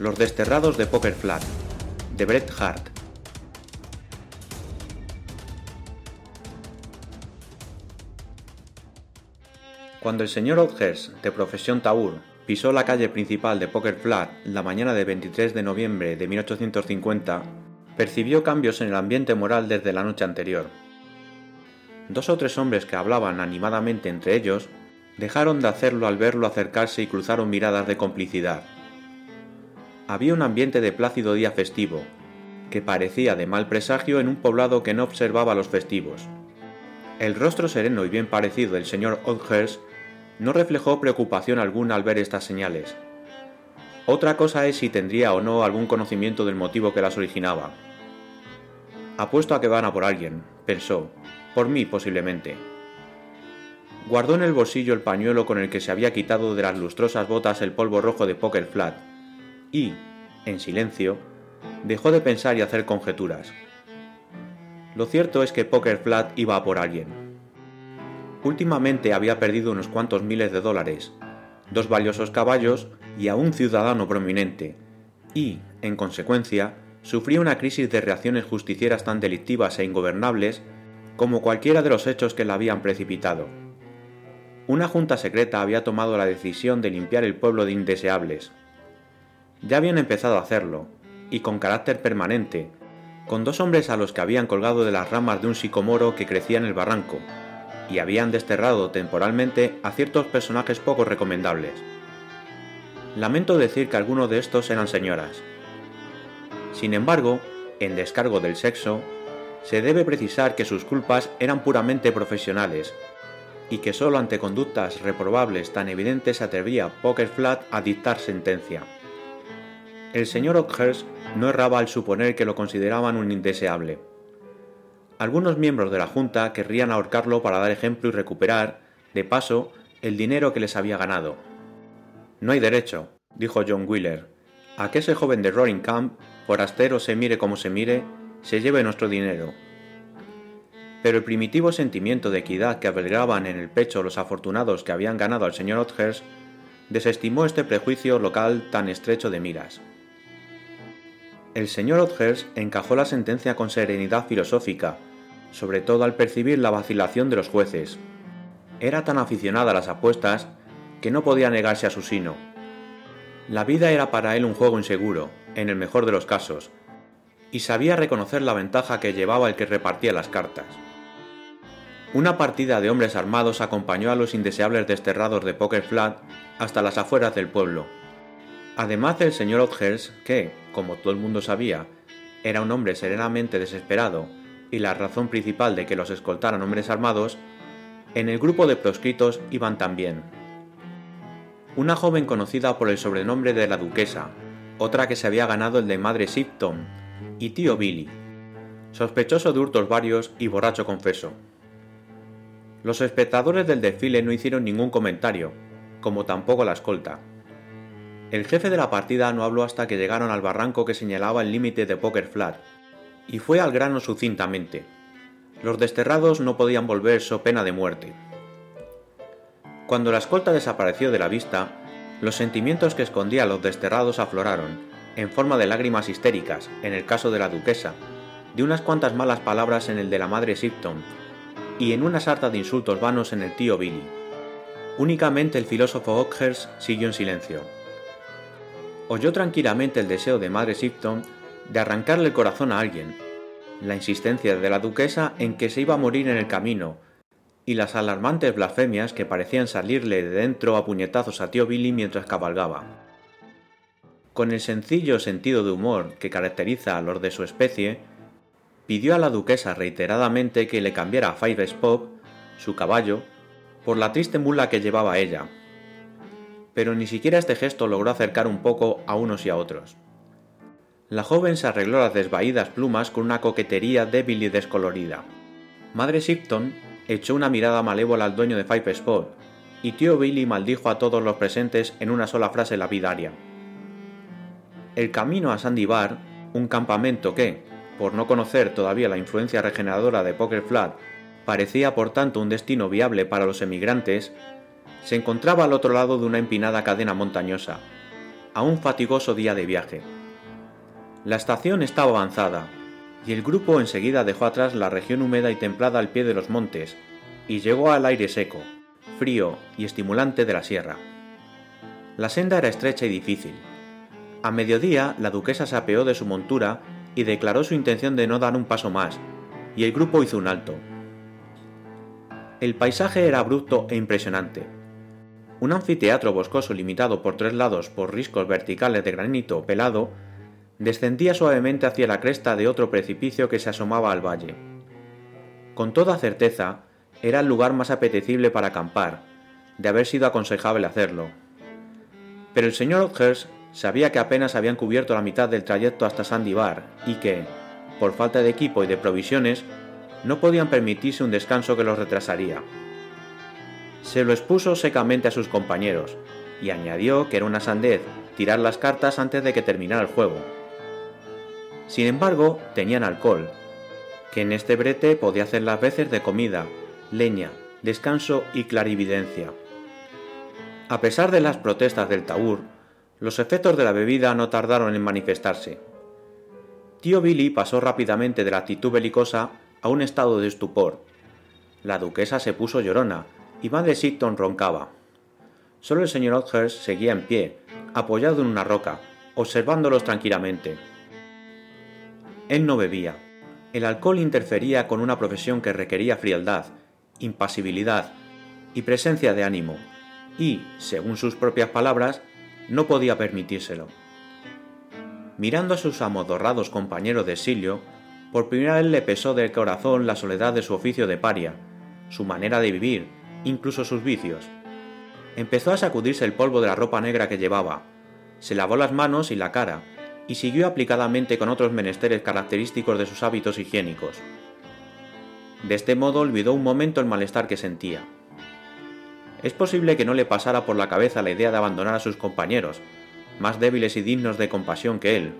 Los desterrados de Poker Flat, de Bret Hart. Cuando el señor Oathurst, de profesión Taur, pisó la calle principal de Poker Flat la mañana del 23 de noviembre de 1850, percibió cambios en el ambiente moral desde la noche anterior. Dos o tres hombres que hablaban animadamente entre ellos dejaron de hacerlo al verlo acercarse y cruzaron miradas de complicidad. Había un ambiente de plácido día festivo, que parecía de mal presagio en un poblado que no observaba los festivos. El rostro sereno y bien parecido del señor Oldhurst no reflejó preocupación alguna al ver estas señales. Otra cosa es si tendría o no algún conocimiento del motivo que las originaba. Apuesto a que van a por alguien, pensó, por mí posiblemente. Guardó en el bolsillo el pañuelo con el que se había quitado de las lustrosas botas el polvo rojo de Poker Flat y, en silencio, dejó de pensar y hacer conjeturas. Lo cierto es que Poker Flat iba a por alguien. Últimamente había perdido unos cuantos miles de dólares, dos valiosos caballos y a un ciudadano prominente, y, en consecuencia, sufría una crisis de reacciones justicieras tan delictivas e ingobernables como cualquiera de los hechos que la habían precipitado. Una junta secreta había tomado la decisión de limpiar el pueblo de indeseables. Ya habían empezado a hacerlo, y con carácter permanente, con dos hombres a los que habían colgado de las ramas de un sicomoro que crecía en el barranco, y habían desterrado temporalmente a ciertos personajes poco recomendables. Lamento decir que algunos de estos eran señoras. Sin embargo, en descargo del sexo, se debe precisar que sus culpas eran puramente profesionales y que solo ante conductas reprobables tan evidentes se atrevía Poker Flat a dictar sentencia. El señor Oakhurst no erraba al suponer que lo consideraban un indeseable algunos miembros de la Junta querrían ahorcarlo para dar ejemplo y recuperar, de paso, el dinero que les había ganado. No hay derecho, dijo John Wheeler, a que ese joven de Roaring Camp, forastero se mire como se mire, se lleve nuestro dinero. Pero el primitivo sentimiento de equidad que albergaban en el pecho los afortunados que habían ganado al señor Others desestimó este prejuicio local tan estrecho de miras. El señor Others encajó la sentencia con serenidad filosófica sobre todo al percibir la vacilación de los jueces. Era tan aficionada a las apuestas que no podía negarse a su sino. La vida era para él un juego inseguro, en el mejor de los casos, y sabía reconocer la ventaja que llevaba el que repartía las cartas. Una partida de hombres armados acompañó a los indeseables desterrados de Poker Flat hasta las afueras del pueblo. Además del señor Others, que, como todo el mundo sabía, era un hombre serenamente desesperado y la razón principal de que los escoltaran hombres armados, en el grupo de proscritos iban también una joven conocida por el sobrenombre de la duquesa, otra que se había ganado el de madre Sipton, y tío Billy, sospechoso de hurtos varios y borracho confeso. Los espectadores del desfile no hicieron ningún comentario, como tampoco la escolta. El jefe de la partida no habló hasta que llegaron al barranco que señalaba el límite de Poker Flat, y fue al grano sucintamente. Los desterrados no podían volver so pena de muerte. Cuando la escolta desapareció de la vista, los sentimientos que escondía a los desterrados afloraron, en forma de lágrimas histéricas, en el caso de la duquesa, de unas cuantas malas palabras en el de la madre Sipton, y en una sarta de insultos vanos en el tío Billy. Únicamente el filósofo Oakhurst siguió en silencio. Oyó tranquilamente el deseo de madre Sipton de arrancarle el corazón a alguien, la insistencia de la duquesa en que se iba a morir en el camino, y las alarmantes blasfemias que parecían salirle de dentro a puñetazos a tío Billy mientras cabalgaba. Con el sencillo sentido de humor que caracteriza a los de su especie, pidió a la duquesa reiteradamente que le cambiara a Five Spop, su caballo, por la triste mula que llevaba ella. Pero ni siquiera este gesto logró acercar un poco a unos y a otros. La joven se arregló las desvaídas plumas con una coquetería débil y descolorida. Madre Sipton echó una mirada malévola al dueño de Five Spot, y tío Billy maldijo a todos los presentes en una sola frase lapidaria. El camino a Sandy Bar, un campamento que, por no conocer todavía la influencia regeneradora de Poker Flat, parecía por tanto un destino viable para los emigrantes, se encontraba al otro lado de una empinada cadena montañosa, a un fatigoso día de viaje. La estación estaba avanzada, y el grupo enseguida dejó atrás la región húmeda y templada al pie de los montes, y llegó al aire seco, frío y estimulante de la sierra. La senda era estrecha y difícil. A mediodía, la duquesa se apeó de su montura y declaró su intención de no dar un paso más, y el grupo hizo un alto. El paisaje era abrupto e impresionante. Un anfiteatro boscoso limitado por tres lados por riscos verticales de granito pelado descendía suavemente hacia la cresta de otro precipicio que se asomaba al valle. Con toda certeza, era el lugar más apetecible para acampar, de haber sido aconsejable hacerlo. Pero el señor Oakhurst sabía que apenas habían cubierto la mitad del trayecto hasta Sandibar y que, por falta de equipo y de provisiones, no podían permitirse un descanso que los retrasaría. Se lo expuso secamente a sus compañeros y añadió que era una sandez tirar las cartas antes de que terminara el juego. Sin embargo, tenían alcohol, que en este brete podía hacer las veces de comida, leña, descanso y clarividencia. A pesar de las protestas del Taur, los efectos de la bebida no tardaron en manifestarse. Tío Billy pasó rápidamente de la actitud belicosa a un estado de estupor. La duquesa se puso llorona y Madre Sitton roncaba. Solo el señor Oakhurst seguía en pie, apoyado en una roca, observándolos tranquilamente. Él no bebía. El alcohol interfería con una profesión que requería frialdad, impasibilidad y presencia de ánimo, y, según sus propias palabras, no podía permitírselo. Mirando a sus amodorrados compañeros de exilio, por primera vez le pesó del corazón la soledad de su oficio de paria, su manera de vivir, incluso sus vicios. Empezó a sacudirse el polvo de la ropa negra que llevaba, se lavó las manos y la cara, y siguió aplicadamente con otros menesteres característicos de sus hábitos higiénicos. De este modo olvidó un momento el malestar que sentía. Es posible que no le pasara por la cabeza la idea de abandonar a sus compañeros, más débiles y dignos de compasión que él,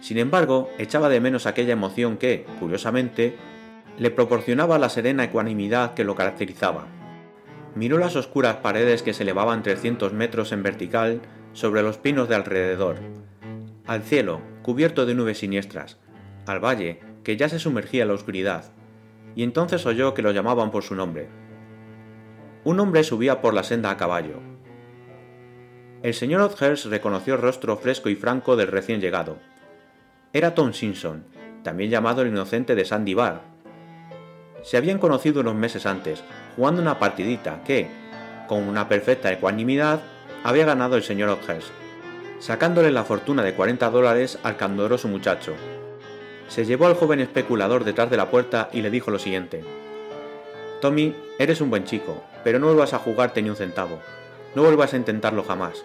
sin embargo, echaba de menos aquella emoción que, curiosamente, le proporcionaba la serena ecuanimidad que lo caracterizaba. Miró las oscuras paredes que se elevaban 300 metros en vertical sobre los pinos de alrededor, al cielo, cubierto de nubes siniestras, al valle, que ya se sumergía en la oscuridad, y entonces oyó que lo llamaban por su nombre. Un hombre subía por la senda a caballo. El señor Oakhurst reconoció el rostro fresco y franco del recién llegado era Tom Simpson, también llamado el inocente de Sandy Bar. Se habían conocido unos meses antes, jugando una partidita que, con una perfecta ecuanimidad, había ganado el señor Oakhurst, sacándole la fortuna de 40 dólares al candoroso muchacho. Se llevó al joven especulador detrás de la puerta y le dijo lo siguiente. Tommy, eres un buen chico, pero no vuelvas a jugarte ni un centavo. No vuelvas a intentarlo jamás.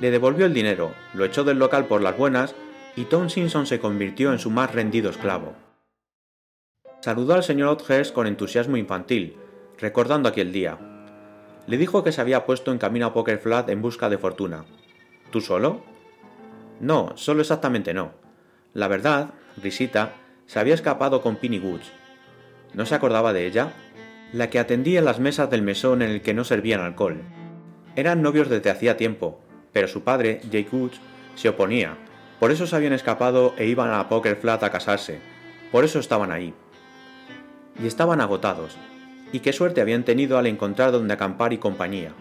Le devolvió el dinero, lo echó del local por las buenas y Tom Simpson se convirtió en su más rendido esclavo. Saludó al señor Oakhurst con entusiasmo infantil, recordando aquel día. Le dijo que se había puesto en camino a Poker Flat en busca de fortuna. ¿Tú solo? No, solo exactamente no. La verdad, risita, se había escapado con Pinny Woods. ¿No se acordaba de ella? La que atendía las mesas del mesón en el que no servían alcohol. Eran novios desde hacía tiempo, pero su padre, Jake Woods, se oponía, por eso se habían escapado e iban a Poker Flat a casarse. Por eso estaban ahí. Y estaban agotados. Y qué suerte habían tenido al encontrar donde acampar y compañía.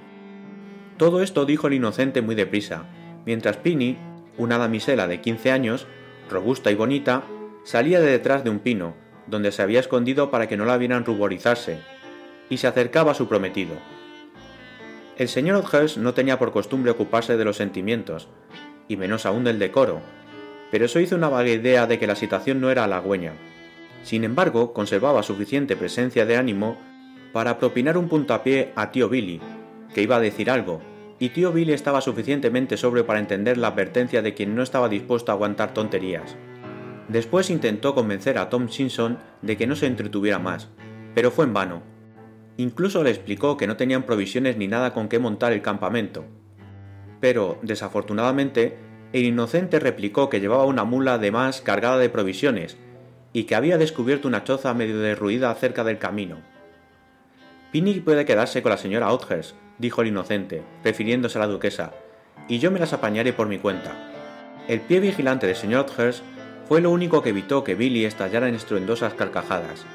Todo esto dijo el inocente muy deprisa, mientras Pini, una damisela de 15 años, robusta y bonita, salía de detrás de un pino, donde se había escondido para que no la vieran ruborizarse, y se acercaba a su prometido. El señor Oakhurst no tenía por costumbre ocuparse de los sentimientos, y menos aún del decoro, pero eso hizo una vaga idea de que la situación no era halagüeña. Sin embargo, conservaba suficiente presencia de ánimo para propinar un puntapié a tío Billy, que iba a decir algo, y tío Billy estaba suficientemente sobrio para entender la advertencia de quien no estaba dispuesto a aguantar tonterías. Después intentó convencer a Tom Simpson de que no se entretuviera más, pero fue en vano. Incluso le explicó que no tenían provisiones ni nada con qué montar el campamento, pero, desafortunadamente, el inocente replicó que llevaba una mula de más cargada de provisiones y que había descubierto una choza medio derruida cerca del camino. Pinny puede quedarse con la señora Oathurst, dijo el inocente, refiriéndose a la duquesa, y yo me las apañaré por mi cuenta. El pie vigilante del señor Others fue lo único que evitó que Billy estallara en estruendosas carcajadas.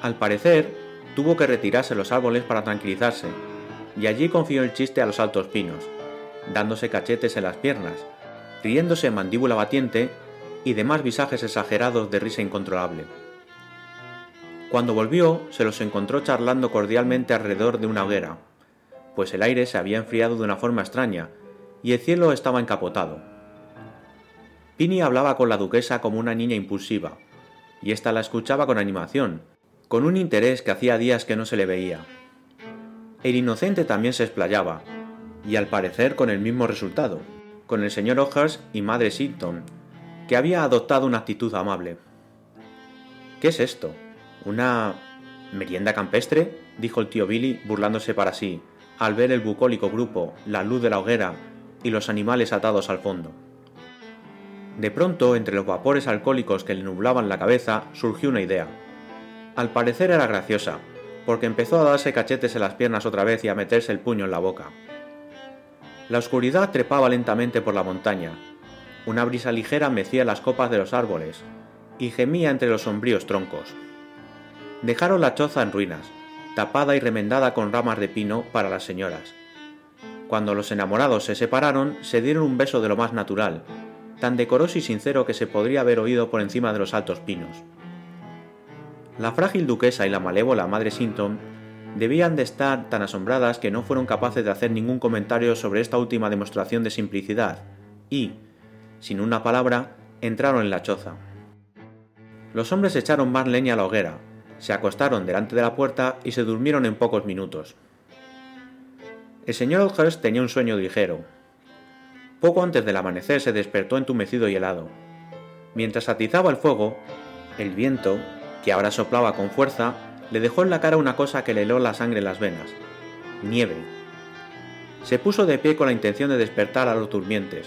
Al parecer, tuvo que retirarse los árboles para tranquilizarse, y allí confió el chiste a los altos pinos, dándose cachetes en las piernas, riéndose mandíbula batiente y demás visajes exagerados de risa incontrolable. Cuando volvió, se los encontró charlando cordialmente alrededor de una hoguera, pues el aire se había enfriado de una forma extraña y el cielo estaba encapotado. Pini hablaba con la duquesa como una niña impulsiva, y ésta la escuchaba con animación, con un interés que hacía días que no se le veía. El inocente también se explayaba, y al parecer con el mismo resultado, con el señor Ojers y madre Sinton, que había adoptado una actitud amable. ¿Qué es esto? ¿Una merienda campestre? dijo el tío Billy, burlándose para sí, al ver el bucólico grupo, la luz de la hoguera y los animales atados al fondo. De pronto, entre los vapores alcohólicos que le nublaban la cabeza, surgió una idea. Al parecer era graciosa, porque empezó a darse cachetes en las piernas otra vez y a meterse el puño en la boca. La oscuridad trepaba lentamente por la montaña. Una brisa ligera mecía las copas de los árboles y gemía entre los sombríos troncos. Dejaron la choza en ruinas, tapada y remendada con ramas de pino para las señoras. Cuando los enamorados se separaron, se dieron un beso de lo más natural, tan decoroso y sincero que se podría haber oído por encima de los altos pinos. La frágil duquesa y la malévola madre Sinton debían de estar tan asombradas que no fueron capaces de hacer ningún comentario sobre esta última demostración de simplicidad y, sin una palabra, entraron en la choza. Los hombres echaron más leña a la hoguera, se acostaron delante de la puerta y se durmieron en pocos minutos. El señor Oldhurst tenía un sueño ligero, poco antes del amanecer se despertó entumecido y helado. Mientras atizaba el fuego, el viento, que ahora soplaba con fuerza, le dejó en la cara una cosa que le heló la sangre en las venas. Nieve. Se puso de pie con la intención de despertar a los durmientes,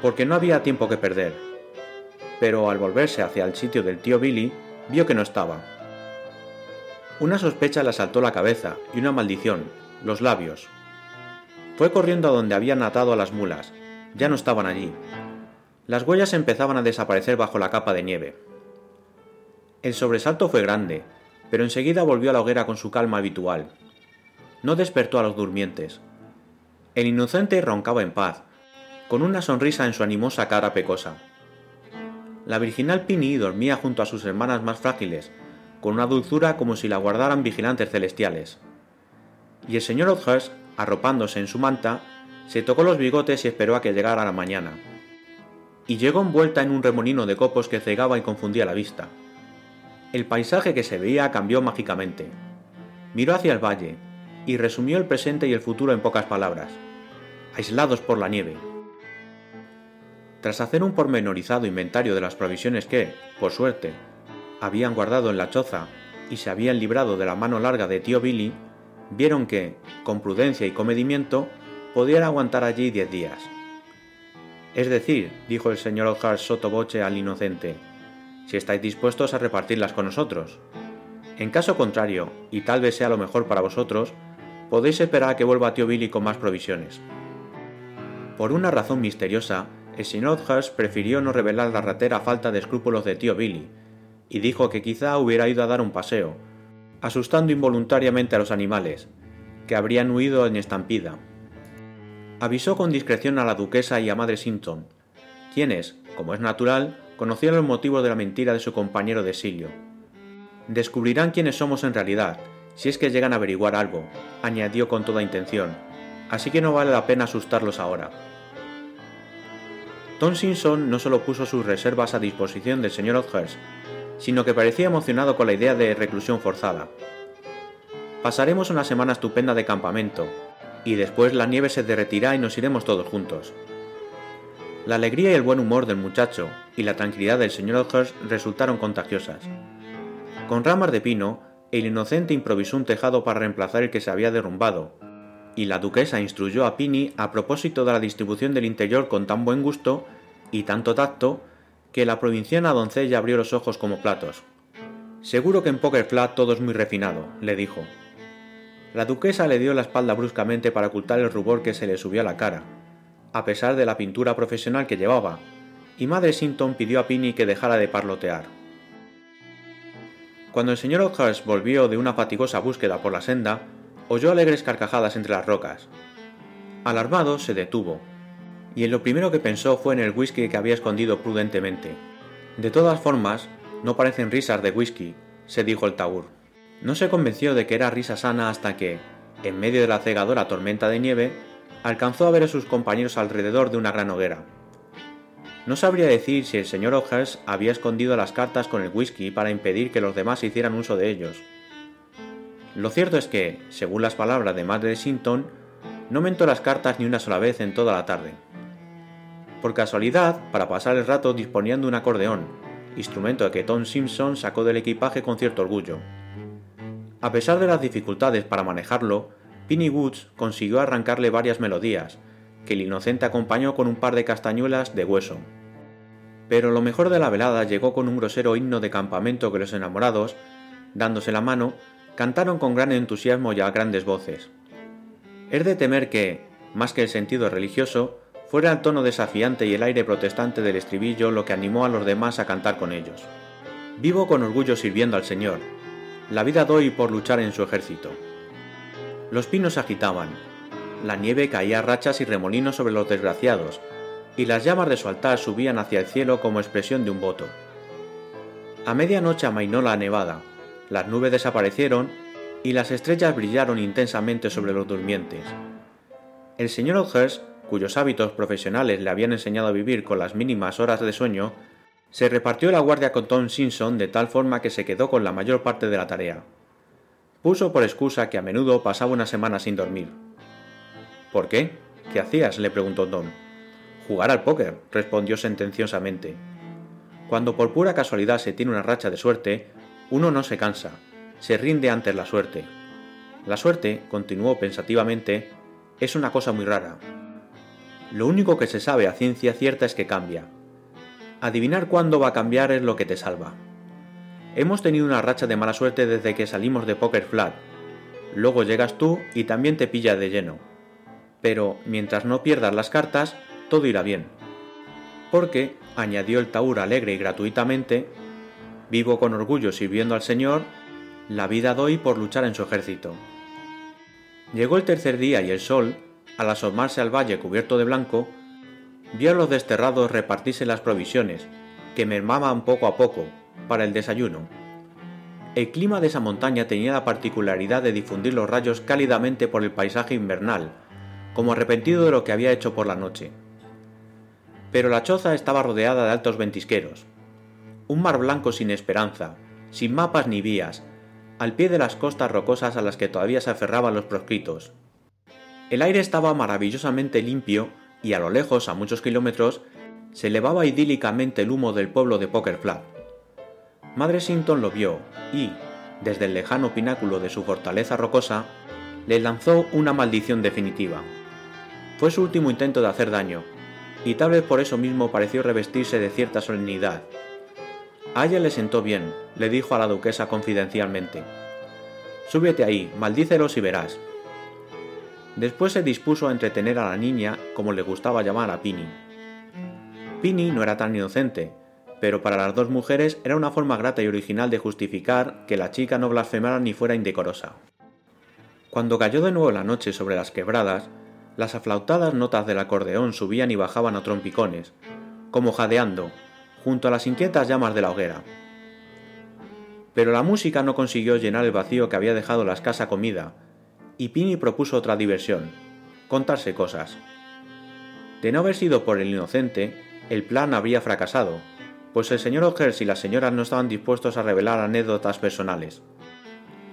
porque no había tiempo que perder. Pero al volverse hacia el sitio del tío Billy, vio que no estaba. Una sospecha le asaltó la cabeza y una maldición, los labios. Fue corriendo a donde habían atado a las mulas, ya no estaban allí. Las huellas empezaban a desaparecer bajo la capa de nieve. El sobresalto fue grande, pero enseguida volvió a la hoguera con su calma habitual. No despertó a los durmientes. El inocente roncaba en paz, con una sonrisa en su animosa cara pecosa. La virginal Pini dormía junto a sus hermanas más frágiles, con una dulzura como si la guardaran vigilantes celestiales. Y el señor Others, arropándose en su manta, se tocó los bigotes y esperó a que llegara la mañana. Y llegó envuelta en un remolino de copos que cegaba y confundía la vista. El paisaje que se veía cambió mágicamente. Miró hacia el valle y resumió el presente y el futuro en pocas palabras, aislados por la nieve. Tras hacer un pormenorizado inventario de las provisiones que, por suerte, habían guardado en la choza y se habían librado de la mano larga de tío Billy, vieron que, con prudencia y comedimiento, podían aguantar allí diez días. Es decir, dijo el señor Soto sotoboche al inocente, si estáis dispuestos a repartirlas con nosotros. En caso contrario, y tal vez sea lo mejor para vosotros, podéis esperar a que vuelva tío Billy con más provisiones. Por una razón misteriosa, el señor prefirió no revelar la ratera falta de escrúpulos de tío Billy, y dijo que quizá hubiera ido a dar un paseo, asustando involuntariamente a los animales, que habrían huido en estampida. Avisó con discreción a la duquesa y a Madre Sinton, quienes, como es natural, conocían los motivos de la mentira de su compañero de exilio. Descubrirán quiénes somos en realidad, si es que llegan a averiguar algo, añadió con toda intención, así que no vale la pena asustarlos ahora. Tom Simpson no solo puso sus reservas a disposición del señor Others, sino que parecía emocionado con la idea de reclusión forzada. Pasaremos una semana estupenda de campamento, y después la nieve se derretirá y nos iremos todos juntos. La alegría y el buen humor del muchacho y la tranquilidad del señor Others resultaron contagiosas. Con ramas de pino, el inocente improvisó un tejado para reemplazar el que se había derrumbado, y la duquesa instruyó a Pini a propósito de la distribución del interior con tan buen gusto y tanto tacto que la provinciana doncella abrió los ojos como platos. Seguro que en Poker Flat todo es muy refinado, le dijo. La duquesa le dio la espalda bruscamente para ocultar el rubor que se le subió a la cara, a pesar de la pintura profesional que llevaba, y Madre Sinton pidió a Pini que dejara de parlotear. Cuando el señor Oakhurst volvió de una fatigosa búsqueda por la senda, oyó alegres carcajadas entre las rocas. Alarmado, se detuvo, y en lo primero que pensó fue en el whisky que había escondido prudentemente. De todas formas, no parecen risas de whisky, se dijo el Taur. No se convenció de que era risa sana hasta que, en medio de la cegadora tormenta de nieve, alcanzó a ver a sus compañeros alrededor de una gran hoguera. No sabría decir si el señor O'Hare había escondido las cartas con el whisky para impedir que los demás hicieran uso de ellos. Lo cierto es que, según las palabras de Madre Sinton, no mentó las cartas ni una sola vez en toda la tarde. Por casualidad, para pasar el rato disponían de un acordeón, instrumento que Tom Simpson sacó del equipaje con cierto orgullo. A pesar de las dificultades para manejarlo, Pinny Woods consiguió arrancarle varias melodías, que el inocente acompañó con un par de castañuelas de hueso. Pero lo mejor de la velada llegó con un grosero himno de campamento que los enamorados, dándose la mano, cantaron con gran entusiasmo y a grandes voces. Es de temer que, más que el sentido religioso, fuera el tono desafiante y el aire protestante del estribillo lo que animó a los demás a cantar con ellos. Vivo con orgullo sirviendo al Señor. La vida doy por luchar en su ejército. Los pinos agitaban. La nieve caía a rachas y remolinos sobre los desgraciados, y las llamas de su altar subían hacia el cielo como expresión de un voto. A medianoche amainó la nevada, las nubes desaparecieron y las estrellas brillaron intensamente sobre los durmientes. El señor O'Hurst cuyos hábitos profesionales le habían enseñado a vivir con las mínimas horas de sueño, se repartió la guardia con Tom Simpson de tal forma que se quedó con la mayor parte de la tarea. Puso por excusa que a menudo pasaba una semana sin dormir. ¿Por qué? ¿Qué hacías? le preguntó Tom. Jugar al póker, respondió sentenciosamente. Cuando por pura casualidad se tiene una racha de suerte, uno no se cansa, se rinde ante la suerte. La suerte, continuó pensativamente, es una cosa muy rara, lo único que se sabe a ciencia cierta es que cambia. Adivinar cuándo va a cambiar es lo que te salva. Hemos tenido una racha de mala suerte desde que salimos de Poker Flat. Luego llegas tú y también te pilla de lleno. Pero mientras no pierdas las cartas, todo irá bien. Porque, añadió el Taur alegre y gratuitamente, vivo con orgullo sirviendo al Señor, la vida doy por luchar en su ejército. Llegó el tercer día y el sol, al asomarse al valle cubierto de blanco, vio a los desterrados repartirse las provisiones, que mermaban poco a poco, para el desayuno. El clima de esa montaña tenía la particularidad de difundir los rayos cálidamente por el paisaje invernal, como arrepentido de lo que había hecho por la noche. Pero la choza estaba rodeada de altos ventisqueros. Un mar blanco sin esperanza, sin mapas ni vías, al pie de las costas rocosas a las que todavía se aferraban los proscritos. El aire estaba maravillosamente limpio y a lo lejos, a muchos kilómetros, se elevaba idílicamente el humo del pueblo de Poker Flat. Madre Sinton lo vio y, desde el lejano pináculo de su fortaleza rocosa, le lanzó una maldición definitiva. Fue su último intento de hacer daño, y tal vez por eso mismo pareció revestirse de cierta solemnidad. A ella le sentó bien, le dijo a la duquesa confidencialmente. Súbete ahí, maldícelos y verás. Después se dispuso a entretener a la niña como le gustaba llamar a Pini. Pini no era tan inocente, pero para las dos mujeres era una forma grata y original de justificar que la chica no blasfemara ni fuera indecorosa. Cuando cayó de nuevo la noche sobre las quebradas, las aflautadas notas del acordeón subían y bajaban a trompicones, como jadeando, junto a las inquietas llamas de la hoguera. Pero la música no consiguió llenar el vacío que había dejado la escasa comida, y Pini propuso otra diversión, contarse cosas. De no haber sido por el inocente, el plan habría fracasado, pues el señor O'Hare y las señoras no estaban dispuestos a revelar anécdotas personales.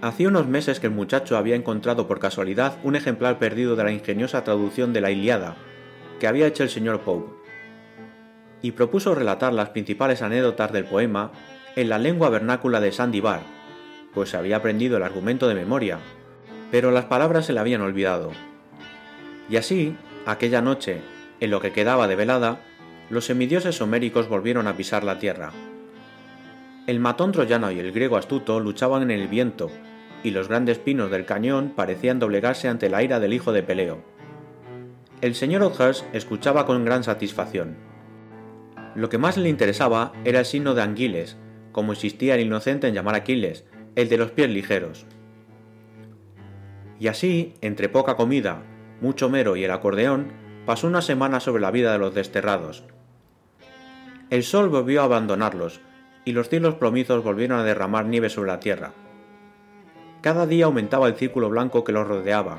Hacía unos meses que el muchacho había encontrado por casualidad un ejemplar perdido de la ingeniosa traducción de la Iliada que había hecho el señor Pope, y propuso relatar las principales anécdotas del poema en la lengua vernácula de Sandy Bar, pues había aprendido el argumento de memoria pero las palabras se le habían olvidado. Y así, aquella noche, en lo que quedaba de velada, los semidioses homéricos volvieron a pisar la tierra. El matón troyano y el griego astuto luchaban en el viento, y los grandes pinos del cañón parecían doblegarse ante la ira del hijo de Peleo. El señor Oakhurst escuchaba con gran satisfacción. Lo que más le interesaba era el signo de Anguiles, como insistía el inocente en llamar Aquiles, el de los pies ligeros. Y así, entre poca comida, mucho mero y el acordeón, pasó una semana sobre la vida de los desterrados. El sol volvió a abandonarlos, y los cielos plomizos volvieron a derramar nieve sobre la tierra. Cada día aumentaba el círculo blanco que los rodeaba,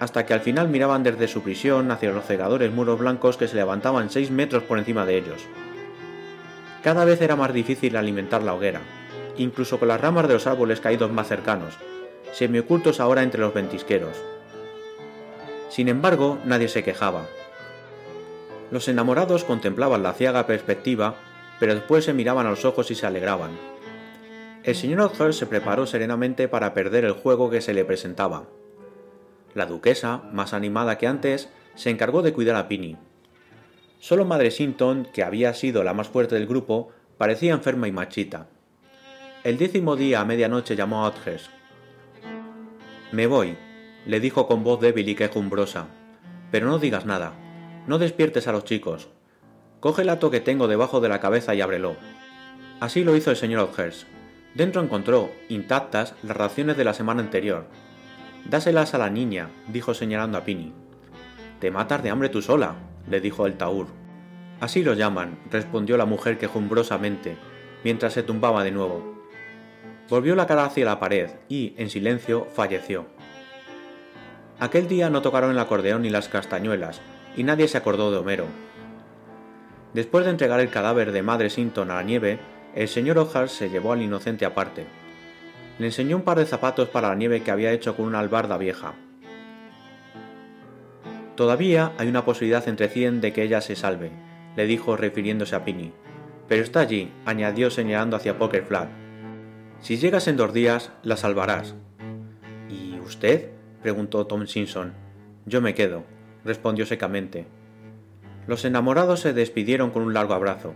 hasta que al final miraban desde su prisión hacia los cegadores muros blancos que se levantaban seis metros por encima de ellos. Cada vez era más difícil alimentar la hoguera, incluso con las ramas de los árboles caídos más cercanos, semiocultos ahora entre los ventisqueros. Sin embargo, nadie se quejaba. Los enamorados contemplaban la ciaga perspectiva, pero después se miraban a los ojos y se alegraban. El señor Others se preparó serenamente para perder el juego que se le presentaba. La duquesa, más animada que antes, se encargó de cuidar a Pini. Solo Madre Sinton, que había sido la más fuerte del grupo, parecía enferma y machita. El décimo día a medianoche llamó a Others. Me voy, le dijo con voz débil y quejumbrosa. Pero no digas nada. No despiertes a los chicos. Coge el hato que tengo debajo de la cabeza y ábrelo. Así lo hizo el señor Others. Dentro encontró, intactas, las raciones de la semana anterior. Dáselas a la niña, dijo señalando a Pini. Te matas de hambre tú sola, le dijo el taur. Así lo llaman, respondió la mujer quejumbrosamente, mientras se tumbaba de nuevo. Volvió la cara hacia la pared y, en silencio, falleció. Aquel día no tocaron el acordeón ni las castañuelas, y nadie se acordó de Homero. Después de entregar el cadáver de Madre Sinton a la nieve, el señor Ojar se llevó al inocente aparte. Le enseñó un par de zapatos para la nieve que había hecho con una albarda vieja. Todavía hay una posibilidad entre cien de que ella se salve, le dijo refiriéndose a Pini. Pero está allí, añadió señalando hacia Poker Flat. Si llegas en dos días, la salvarás. ¿Y usted? preguntó Tom Simpson. Yo me quedo, respondió secamente. Los enamorados se despidieron con un largo abrazo.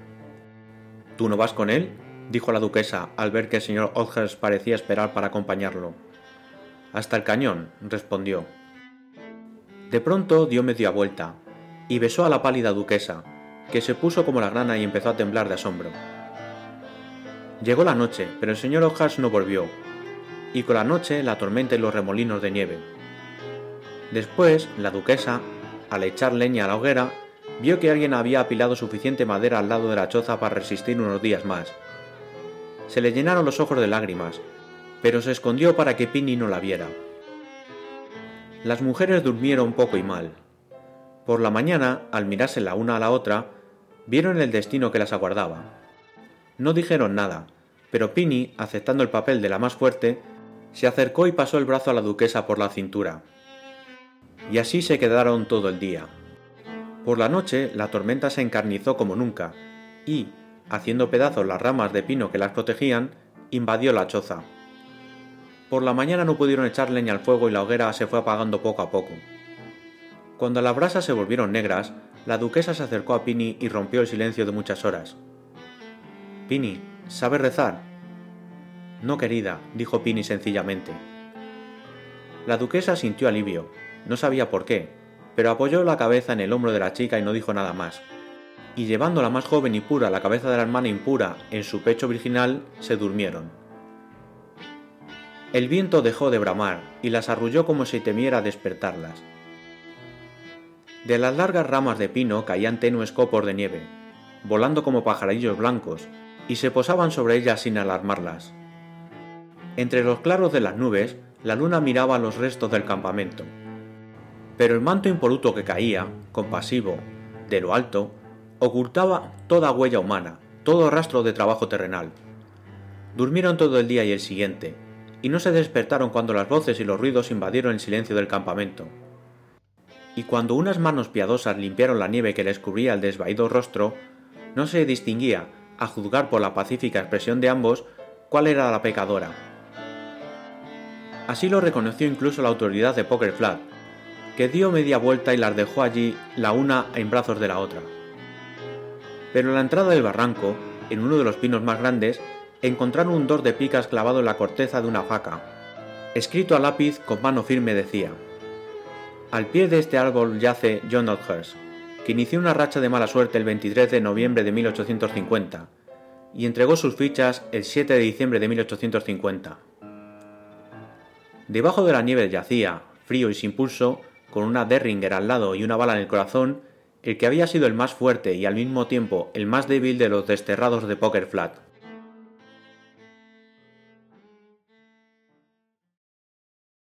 ¿Tú no vas con él? dijo la duquesa al ver que el señor Others parecía esperar para acompañarlo. Hasta el cañón, respondió. De pronto dio media vuelta y besó a la pálida duquesa, que se puso como la grana y empezó a temblar de asombro. Llegó la noche, pero el señor Others no volvió, y con la noche la tormenta y los remolinos de nieve. Después, la duquesa, al echar leña a la hoguera, vio que alguien había apilado suficiente madera al lado de la choza para resistir unos días más. Se le llenaron los ojos de lágrimas, pero se escondió para que Pini no la viera. Las mujeres durmieron poco y mal. Por la mañana, al mirarse la una a la otra, vieron el destino que las aguardaba. No dijeron nada, pero Pini, aceptando el papel de la más fuerte, se acercó y pasó el brazo a la duquesa por la cintura y así se quedaron todo el día. Por la noche la tormenta se encarnizó como nunca, y, haciendo pedazos las ramas de pino que las protegían, invadió la choza. Por la mañana no pudieron echar leña al fuego y la hoguera se fue apagando poco a poco. Cuando las brasas se volvieron negras, la duquesa se acercó a Pini y rompió el silencio de muchas horas. Pini, ¿sabes rezar? No, querida, dijo Pini sencillamente. La duquesa sintió alivio, no sabía por qué, pero apoyó la cabeza en el hombro de la chica y no dijo nada más. Y llevando la más joven y pura la cabeza de la hermana impura en su pecho virginal, se durmieron. El viento dejó de bramar y las arrulló como si temiera despertarlas. De las largas ramas de pino caían tenues copos de nieve, volando como pajarillos blancos, y se posaban sobre ellas sin alarmarlas. Entre los claros de las nubes, la luna miraba los restos del campamento, pero el manto impoluto que caía, compasivo, de lo alto, ocultaba toda huella humana, todo rastro de trabajo terrenal. Durmieron todo el día y el siguiente, y no se despertaron cuando las voces y los ruidos invadieron el silencio del campamento. Y cuando unas manos piadosas limpiaron la nieve que les cubría el desvaído rostro, no se distinguía, a juzgar por la pacífica expresión de ambos, cuál era la pecadora. Así lo reconoció incluso la autoridad de Poker Flat, que dio media vuelta y las dejó allí la una en brazos de la otra. Pero a la entrada del barranco, en uno de los pinos más grandes, encontraron un dor de picas clavado en la corteza de una faca. Escrito a lápiz con mano firme decía: Al pie de este árbol yace John Oakhurst, que inició una racha de mala suerte el 23 de noviembre de 1850 y entregó sus fichas el 7 de diciembre de 1850. Debajo de la nieve yacía, frío y sin pulso, con una Derringer al lado y una bala en el corazón, el que había sido el más fuerte y al mismo tiempo el más débil de los desterrados de Poker Flat.